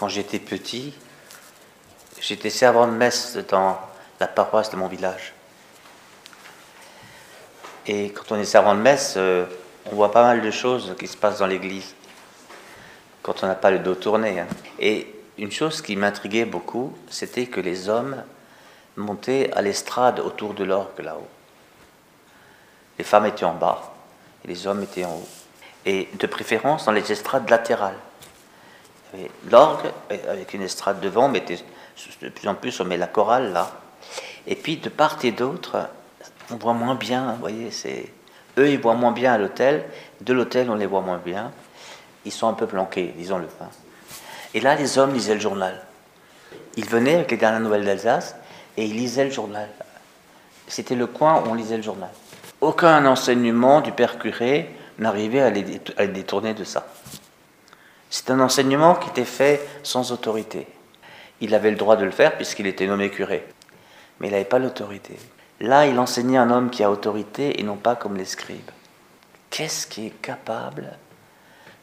quand j'étais petit, j'étais servant de messe dans la paroisse de mon village. Et quand on est servant de messe, euh, on voit pas mal de choses qui se passent dans l'église, quand on n'a pas le dos tourné. Hein. Et une chose qui m'intriguait beaucoup, c'était que les hommes montaient à l'estrade autour de l'orgue là-haut. Les femmes étaient en bas et les hommes étaient en haut. Et de préférence dans les estrades latérales. L'orgue avec une estrade devant, mais de plus en plus on met la chorale là. Et puis de part et d'autre, on voit moins bien, vous voyez, c'est eux ils voient moins bien à l'hôtel, de l'hôtel on les voit moins bien. Ils sont un peu planqués, disons-le. Hein. Et là, les hommes lisaient le journal. Ils venaient avec les dernières nouvelles d'Alsace et ils lisaient le journal. C'était le coin où on lisait le journal. Aucun enseignement du père curé n'arrivait à les détourner de ça. C'est un enseignement qui était fait sans autorité. Il avait le droit de le faire puisqu'il était nommé curé, mais il n'avait pas l'autorité. Là, il enseignait un homme qui a autorité et non pas comme les scribes. Qu'est-ce qui est capable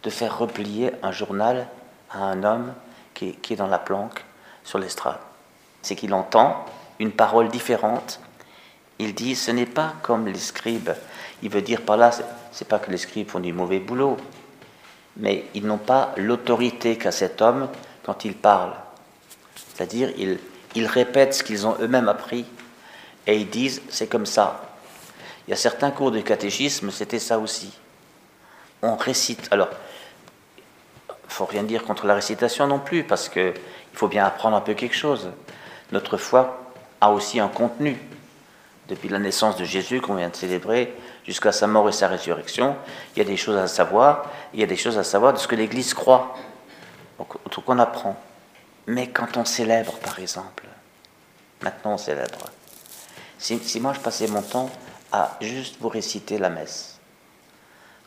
de faire replier un journal à un homme qui est, dans la planque sur l'estrade? C'est qu'il entend une parole différente. Il dit ce n'est pas comme les scribes. Il veut dire par là, c'est pas que les scribes font du mauvais boulot, mais ils n'ont pas l'autorité qu'a cet homme quand il parle. C'est-à-dire, ils, ils répètent ce qu'ils ont eux-mêmes appris et ils disent c'est comme ça. Il y a certains cours de catéchisme, c'était ça aussi. On récite. Alors, faut rien dire contre la récitation non plus, parce qu'il faut bien apprendre un peu quelque chose. Notre foi a aussi un contenu. Depuis la naissance de Jésus qu'on vient de célébrer jusqu'à sa mort et sa résurrection, il y a des choses à savoir, il y a des choses à savoir de ce que l'Église croit, donc qu'on apprend. Mais quand on célèbre, par exemple, maintenant on célèbre, si, si moi je passais mon temps à juste vous réciter la messe,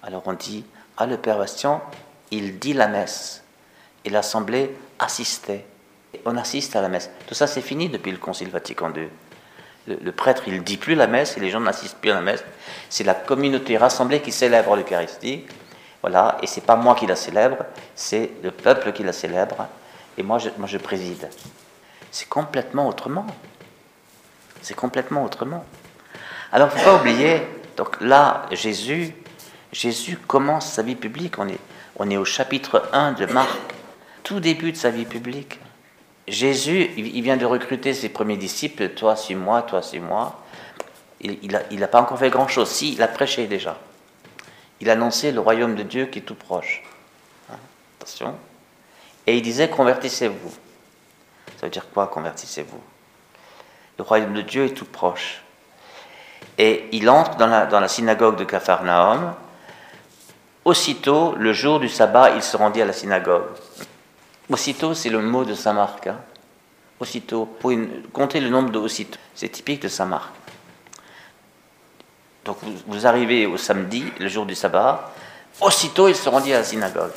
alors on dit, ah le Père Bastien, il dit la messe, et l'Assemblée assistait. On assiste à la messe. Tout ça c'est fini depuis le Concile Vatican II le, prêtre, il ne dit plus la messe et les gens n'assistent plus à la messe. C'est la communauté rassemblée qui célèbre l'Eucharistie. Voilà, et c'est pas moi qui la célèbre, c'est le peuple qui la célèbre, et moi je, moi je préside. C'est complètement autrement. C'est complètement autrement. Alors, faut pas oublier, donc là, Jésus, Jésus commence sa vie publique. On est, on est au chapitre 1 de Marc, tout début de sa vie publique. Jésus, il vient de recruter ses premiers disciples, toi suis-moi, toi suis-moi. Il n'a pas encore fait grand-chose. Si, il a prêché déjà. Il a annoncé le royaume de Dieu qui est tout proche. Hein, attention. Et il disait, convertissez-vous. Ça veut dire quoi, convertissez-vous? Le royaume de Dieu est tout proche. Et il entre dans la, dans la synagogue de Capharnaüm. Aussitôt, le jour du sabbat, il se rendit à la synagogue. Aussitôt, c'est le mot de Saint Marc. Hein. Aussitôt, pour compter le nombre de aussitôt, c'est typique de Saint Marc. Donc vous, arrivez au samedi, le jour du sabbat, aussitôt il se rendit à la synagogue.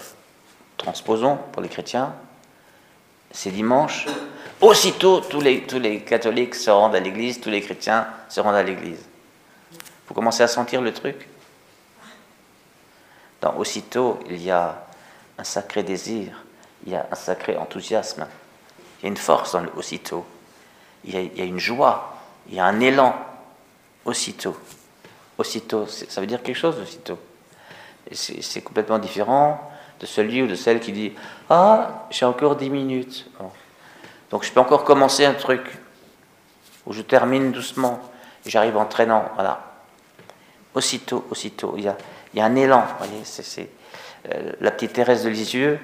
Transposons pour les chrétiens, c'est dimanche, aussitôt tous les, tous les catholiques se rendent à l'église, tous les chrétiens se rendent à l'église. Vous commencez à sentir le truc? Dans aussitôt, il y a un sacré désir il y a un sacré enthousiasme, il y a une force dans le aussitôt, il y a, une joie, il y a un élan aussitôt. Aussitôt, ça veut dire quelque chose aussitôt. C'est complètement différent de celui ou de celle qui dit Ah, j'ai encore dix minutes. Donc je peux encore commencer un truc, où je termine doucement, j'arrive en traînant. Voilà. Aussitôt, aussitôt, il y a, il y a un élan. Voyez, c'est la petite Thérèse de Lisieux,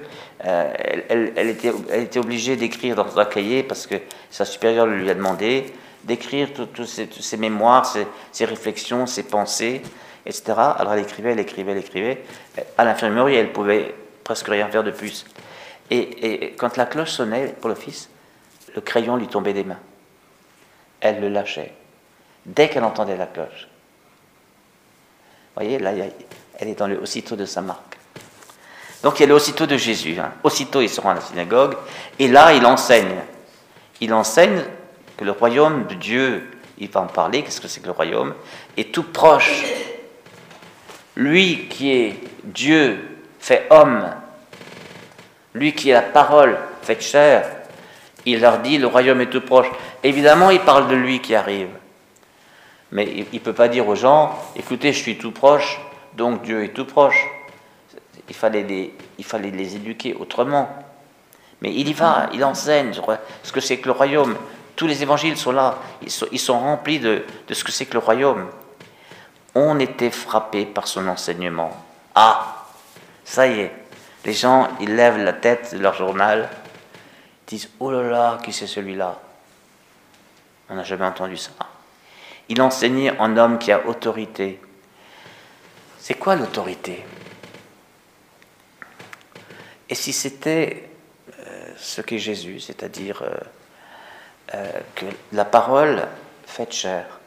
euh, elle, était, obligée d'écrire dans un cahier parce que sa supérieure lui a demandé d'écrire tous ses, mémoires, ses, réflexions, ses pensées, etc. Alors elle écrivait, elle écrivait, elle écrivait. À l'infirmerie, elle pouvait presque rien faire de plus. Et, quand la cloche sonnait pour fils, le crayon lui tombait des mains. Elle le lâchait dès qu'elle entendait la cloche. Vous voyez, là, elle est dans le aussitôt de sa marque. Donc il est aussitôt de Jésus. Hein. Aussitôt il se rend à la synagogue et là il enseigne. Il enseigne que le royaume de Dieu, il va en parler, qu'est-ce que c'est que le royaume, est tout proche. Lui qui est Dieu fait homme, lui qui est la parole faite chair, il leur dit le royaume est tout proche. Évidemment, il parle de lui qui arrive. Mais il ne peut pas dire aux gens, écoutez, je suis tout proche, donc Dieu est tout proche. Il fallait les, éduquer autrement. Mais il y va, il enseigne ce que c'est que le royaume. Tous les évangiles sont là, ils sont, ils sont remplis de, de ce que c'est que le royaume. On était frappé par son enseignement. Ah, ça y est, les gens, ils lèvent la tête de leur journal, disent Oh là là, qui c'est celui-là? On n'a jamais entendu ça. Il enseignait en homme qui a autorité. C'est quoi l'autorité? Et si c'était euh, ce qu'est Jésus, c'est-à-dire euh, euh, que la parole fait chair,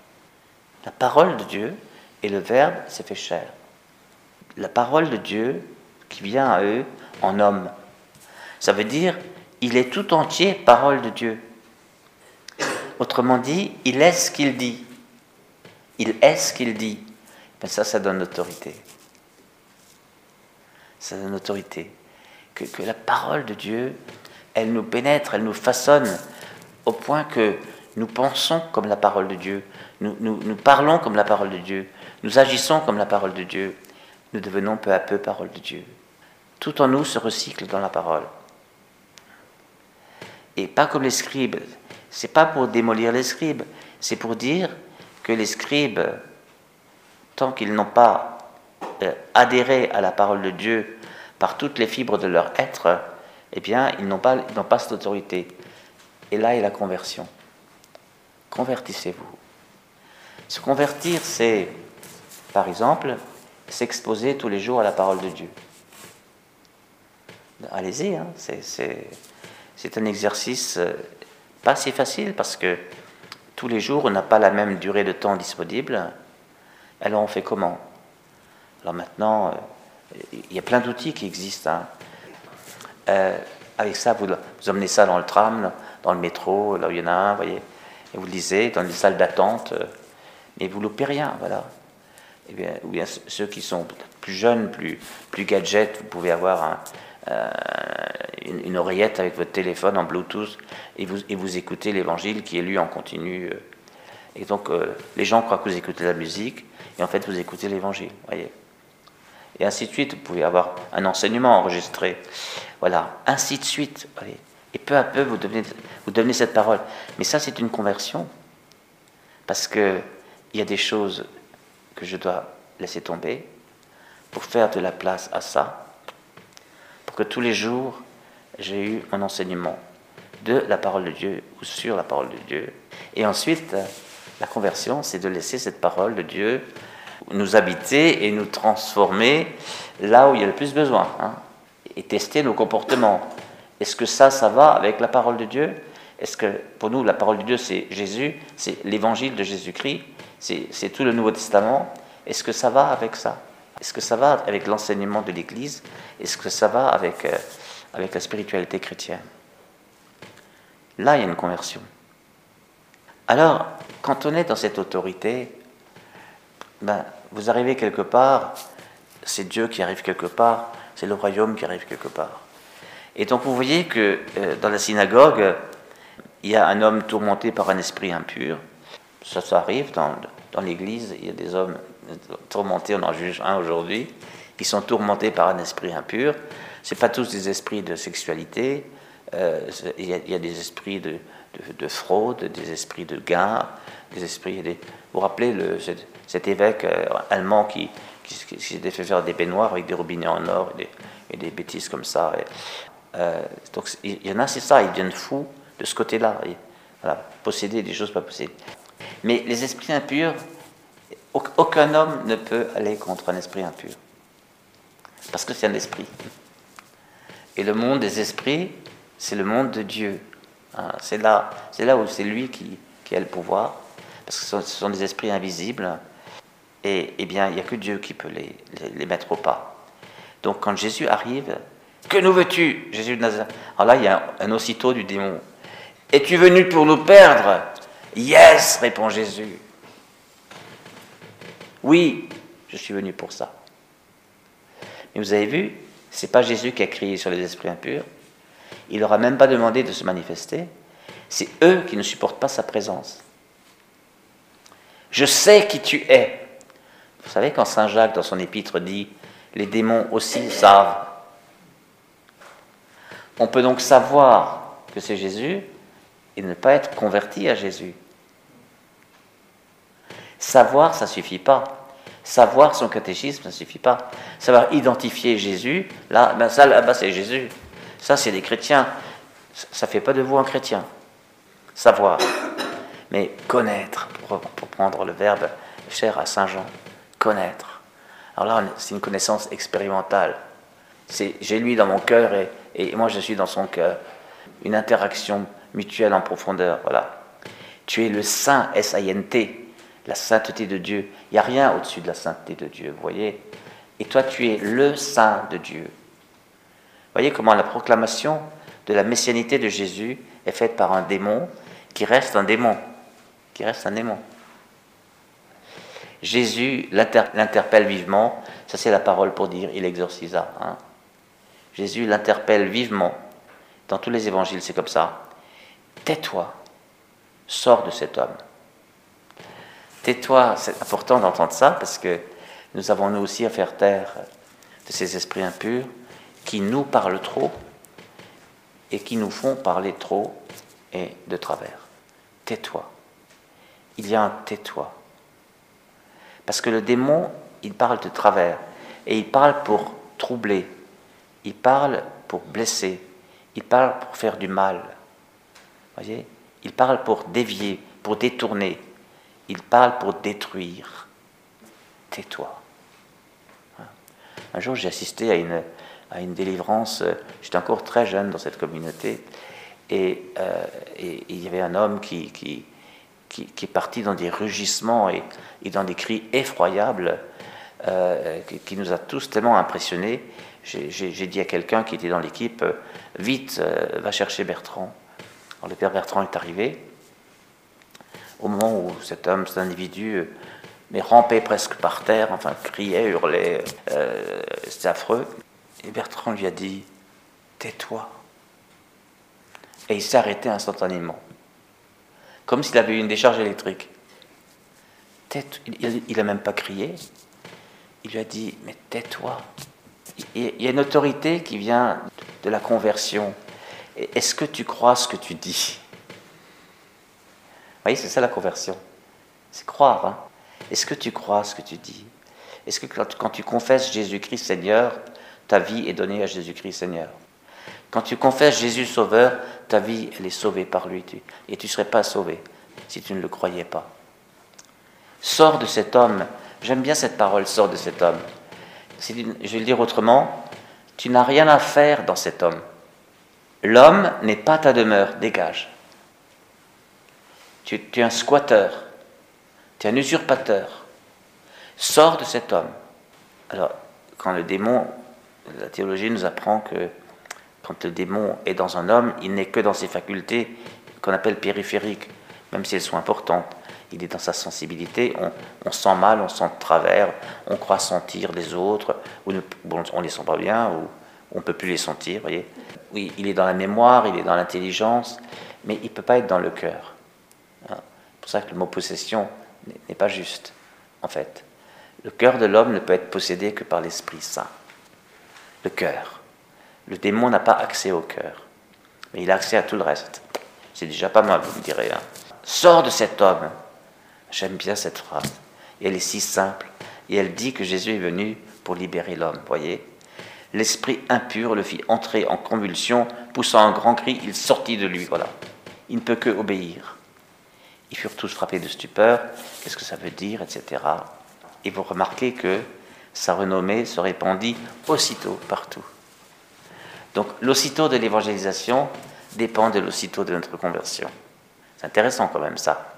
la parole de Dieu et le Verbe s'est fait chair. La parole de Dieu qui vient à eux en homme. Ça veut dire, il est tout entier parole de Dieu. Autrement dit, il est ce qu'il dit. Il est ce qu'il dit. Mais ça, ça donne autorité. Ça donne autorité. Que, la parole de Dieu, elle nous pénètre, elle nous façonne au point que nous pensons comme la parole de Dieu, nous parlons comme la parole de Dieu, nous agissons comme la parole de Dieu, nous devenons peu à peu parole de Dieu. Tout en nous se recycle dans la parole. Et pas comme les scribes. C'est pas pour démolir les scribes, c'est pour dire que les scribes, tant qu'ils n'ont pas euh, adhéré à la parole de Dieu par toutes les fibres de leur être, eh bien, ils n'ont pas, ils pas cette autorité. Et là est la conversion. Convertissez-vous. Se convertir, c'est, par exemple, s'exposer tous les jours à la parole de Dieu. Allez-y, hein, c'est un exercice euh, pas si facile parce que tous les jours, on n'a pas la même durée de temps disponible. Alors on fait comment? Alors maintenant, euh, il y a plein d'outils qui existent. Hein. Euh, avec ça, vous, vous emmenez ça dans le tram, dans le métro, là où il y en a un, voyez, et vous le lisez dans les salles d'attente, euh, mais vous loupez rien, voilà. Et eh bien, ou bien ceux qui sont plus jeunes, plus, gadgets, vous pouvez avoir euh, une, oreillette avec votre téléphone en Bluetooth et vous, vous écoutez l'évangile qui est lu en continu. Et donc, les gens croient que vous écoutez la musique, et en fait, vous écoutez l'évangile, voyez. Et ainsi de suite, vous pouvez avoir un enseignement enregistré. Voilà, ainsi de suite. Et peu à peu, vous devenez, cette parole. Mais ça, c'est une conversion. Parce qu'il y a des choses que je dois laisser tomber pour faire de la place à ça que tous les jours, j'ai eu mon enseignement de la parole de Dieu ou sur la parole de Dieu. Et ensuite, la conversion, c'est de laisser cette parole de Dieu nous habiter et nous transformer là où il y a le plus besoin. Hein, et tester nos comportements. Est-ce que ça, ça va avec la parole de Dieu? Est-ce que pour nous, la parole de Dieu, c'est Jésus, c'est l'évangile de Jésus-Christ, c'est tout le Nouveau Testament? Est-ce que ça va avec ça? Est-ce que ça va avec l'enseignement de l'Église? Est-ce que ça va avec, euh, avec la spiritualité chrétienne? Là, il y a une conversion. Alors, quand on est dans cette autorité, ben, vous arrivez quelque part, c'est Dieu qui arrive quelque part, c'est le royaume qui arrive quelque part. Et donc vous voyez que euh, dans la synagogue, il y a un homme tourmenté par un esprit impur. Ça, ça arrive dans, l'Église, il y a des hommes tourmentés, on en juge un aujourd'hui, qui sont tourmentés par un esprit impur. Ce pas tous des esprits de sexualité, euh, il, y a, des esprits de, de, fraude, des esprits de gain, des esprits... Vous vous rappelez le, cet, évêque euh, allemand qui, qui, s'était fait faire des baignoires avec des robinets en or et des, bêtises comme ça. Euh, donc il y en a, c'est ça, ils deviennent fous de ce côté-là. Voilà, posséder des choses pas possibles. Mais les esprits impurs, aucun homme ne peut aller contre un esprit impur. Parce que c'est un esprit. Et le monde des esprits, c'est le monde de Dieu. Hein, c'est là où c'est lui qui, a le pouvoir. Parce que ce sont, des esprits invisibles. Et eh bien, il n'y a que Dieu qui peut les, les, mettre au pas. Donc quand Jésus arrive, que nous veux-tu, Jésus de Nazareth? Alors là, il y a un, aussitôt du démon. Es-tu venu pour nous perdre? Yes, répond Jésus. Oui, je suis venu pour ça. Mais vous avez vu, C'est pas Jésus qui a crié sur les esprits impurs. Il leur a même pas demandé de se manifester. C'est eux qui ne supportent pas sa présence. Je sais qui tu es. Vous savez quand Saint Jacques dans son épître dit les démons aussi savent. On peut donc savoir que c'est Jésus et ne pas être converti à Jésus. Savoir, ça ne suffit pas. Savoir son catéchisme, ça ne suffit pas. Savoir identifier Jésus, là, ben ça, là-bas, c'est Jésus. Ça, c'est des chrétiens. Ça ne fait pas de vous un chrétien. Savoir. Mais connaître, pour, prendre le verbe cher à Saint Jean, Alors là, c'est une connaissance expérimentale. C'est j'ai lui dans mon cœur et, et moi je suis dans son cœur. Une interaction mutuelle en profondeur. Voilà. Tu es le saint, S-I-N-T, la sainteté de Dieu. Il n'y a rien au-dessus de la sainteté de Dieu, vous voyez Et toi, tu es le saint de Dieu. Vous voyez comment la proclamation de la messianité de Jésus est faite par un démon qui reste un démon, qui reste un démon. Jésus l'interpelle vivement, ça c'est la parole pour dire il exorcisa. Hein. Jésus l'interpelle vivement, dans tous les évangiles c'est comme ça. Tais-toi, sors de cet homme. Tais-toi, c'est important d'entendre ça parce que nous avons nous aussi à faire taire de ces esprits impurs qui nous parlent trop et qui nous font parler trop et de travers. Tais-toi. Il y a un tais-toi. Parce que le démon, il parle de travers et il parle pour troubler, il parle pour blesser, il parle pour faire du mal. Voyez? Il parle pour dévier, pour détourner. Il parle pour détruire. Tais-toi. Un jour, j'ai assisté à une, à une délivrance. J'étais encore très jeune dans cette communauté. Et, euh, il y avait un homme qui, qui, qui, est parti dans des rugissements et, dans des cris effroyables euh, qui, nous a tous tellement impressionnés. J'ai dit à quelqu'un qui était dans l'équipe, vite, euh, va chercher Bertrand. Alors, le père Bertrand est arrivé au moment où cet homme, cet individu, euh, mais rampait presque par terre, enfin criait, hurlait, euh, c'était affreux. Et Bertrand lui a dit Tais-toi. Et il s'est arrêté instantanément, comme s'il avait eu une décharge électrique. Il n'a même pas crié. Il lui a dit Mais tais-toi. Il y a une autorité qui vient de la conversion. Est-ce que tu crois ce que tu dis? Voyez, c'est ça la conversion. C'est croire. Hein. Est-ce que tu crois ce que tu dis? Est-ce que quand tu confesses Jésus-Christ Seigneur, ta vie est donnée à Jésus-Christ Seigneur? Quand tu confesses Jésus Sauveur, ta vie, elle est sauvée par lui. Et tu ne serais pas sauvé si tu ne le croyais pas. Sors de cet homme. J'aime bien cette parole, sors de cet homme. je vais le dire autrement, tu n'as rien à faire dans cet homme. L'homme n'est pas ta demeure, dégage. Tu, es un squatteur, tu es un usurpateur. Sors de cet homme. Alors, quand le démon, la théologie nous apprend que quand le démon est dans un homme, il n'est que dans ses facultés qu'on appelle périphériques, même si elles sont importantes. Il est dans sa sensibilité, on, sent mal, on sent de travers, on croit sentir les autres, on ne les sent pas bien, ou on ne peut plus les sentir, voyez. Oui, il est dans la mémoire, il est dans l'intelligence, mais il ne peut pas être dans le cœur. C'est pour ça que le mot possession n'est pas juste, en fait. Le cœur de l'homme ne peut être possédé que par l'Esprit Saint. Le cœur. Le démon n'a pas accès au cœur, mais il a accès à tout le reste. C'est déjà pas mal, vous me direz. Hein. Sors de cet homme. J'aime bien cette phrase. Elle est si simple. Et elle dit que Jésus est venu pour libérer l'homme, voyez L'esprit impur le fit entrer en convulsion, poussant un grand cri, il sortit de lui, voilà. Il ne peut que obéir. Ils furent tous frappés de stupeur. Qu'est-ce que ça veut dire, etc. Et vous remarquez que sa renommée se répandit aussitôt partout. Donc l'aussitôt de l'évangélisation dépend de l'aussitôt de notre conversion. C'est intéressant quand même ça.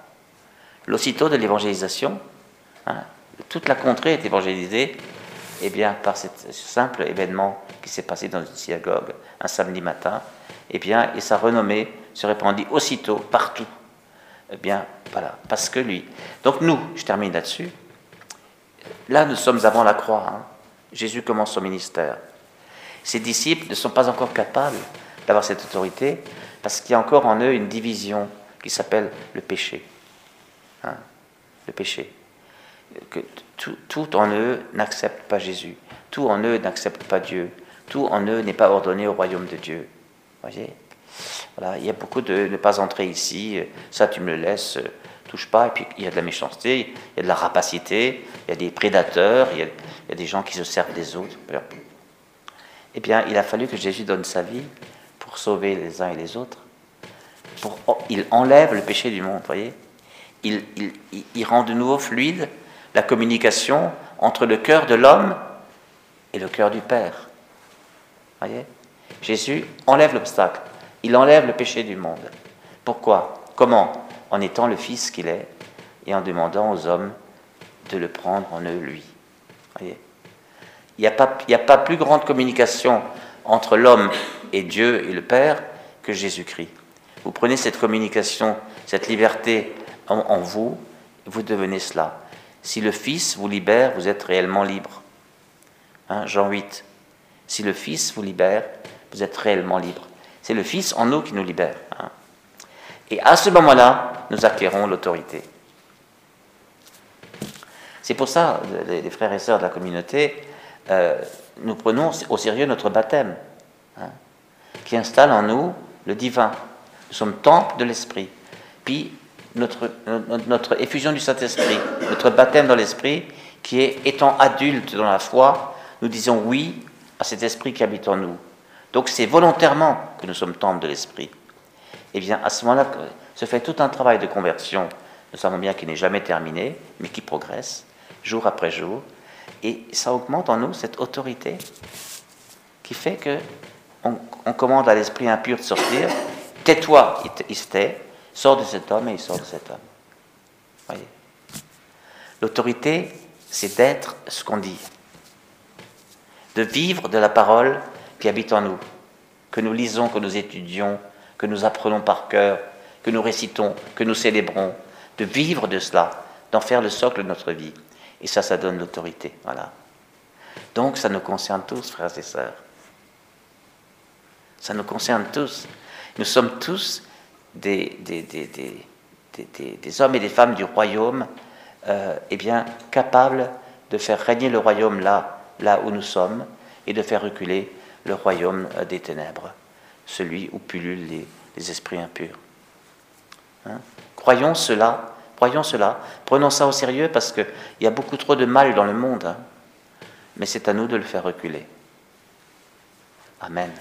L'aussitôt de l'évangélisation, hein, toute la contrée est évangélisée eh bien, par ce simple événement qui s'est passé dans une synagogue un samedi matin, eh bien, et sa renommée se répandit aussitôt partout. Eh bien, voilà, parce que lui. Donc nous, je termine là-dessus. Là, nous sommes avant la croix. Hein. Jésus commence son ministère. Ses disciples ne sont pas encore capables d'avoir cette autorité parce qu'il y a encore en eux une division qui s'appelle le péché. Hein, le péché. Que tout, en eux n'accepte pas Jésus. Tout en eux n'accepte pas Dieu. Tout en eux n'est pas ordonné au royaume de Dieu. Voyez? Voilà, il y a beaucoup de ne pas entrer ici, ça tu me le laisses, touche pas, et puis il y a de la méchanceté, il y a de la rapacité, il y a des prédateurs, il y a, des gens qui se servent des autres. Eh bien, il a fallu que Jésus donne sa vie pour sauver les uns et les autres. Oh, il enlève le péché du monde, voyez il, il, il rend de nouveau fluide la communication entre le cœur de l'homme et le cœur du Père. Voyez Jésus enlève l'obstacle, il enlève le péché du monde. Pourquoi? Comment? En étant le Fils qu'il est et en demandant aux hommes de le prendre en eux, lui. Voyez il n'y a, pas, plus grande communication entre l'homme et Dieu et le Père que Jésus-Christ. Vous prenez cette communication, cette liberté en, vous, vous devenez cela. Si le Fils vous libère, vous êtes réellement libre. Hein, Jean 8. Si le Fils vous libère, vous êtes réellement libre. C'est le Fils en nous qui nous libère. Hein. Et à ce moment-là, nous acquérons l'autorité. C'est pour ça, les frères et sœurs de la communauté, euh, nous prenons au sérieux notre baptême, hein, qui installe en nous le divin. Nous sommes temple de l'Esprit. Puis notre, notre effusion du Saint-Esprit, notre baptême dans l'Esprit, qui est, étant adulte dans la foi, nous disons oui à cet Esprit qui habite en nous. Donc c'est volontairement que nous sommes temple de l'Esprit. Et eh bien à ce moment-là se fait tout un travail de conversion, nous savons bien qu'il n'est jamais terminé, mais qui progresse jour après jour, et ça augmente en nous cette autorité qui fait que on, commande à l'esprit impur de sortir. Tais-toi, il, se tait. Sors de cet homme et il sort de cet homme. Voyez. L'autorité, c'est d'être ce qu'on dit, de vivre de la parole qui habite en nous, que nous lisons, que nous étudions, que nous apprenons par cœur, que nous récitons, que nous célébrons, de vivre de cela, d'en faire le socle de notre vie. Et ça, ça donne l'autorité. Voilà. Donc, ça nous concerne tous, frères et sœurs. Ça nous concerne tous. Nous sommes tous des, des, des, des hommes et des femmes du royaume, euh, eh bien, capables de faire régner le royaume là, là où nous sommes, et de faire reculer le royaume euh, des ténèbres, celui où pullulent les, les esprits impurs. Hein? Croyons cela Croyons cela. Prenons ça au sérieux parce qu'il y a beaucoup trop de mal dans le monde. Hein. Mais c'est à nous de le faire reculer. Amen.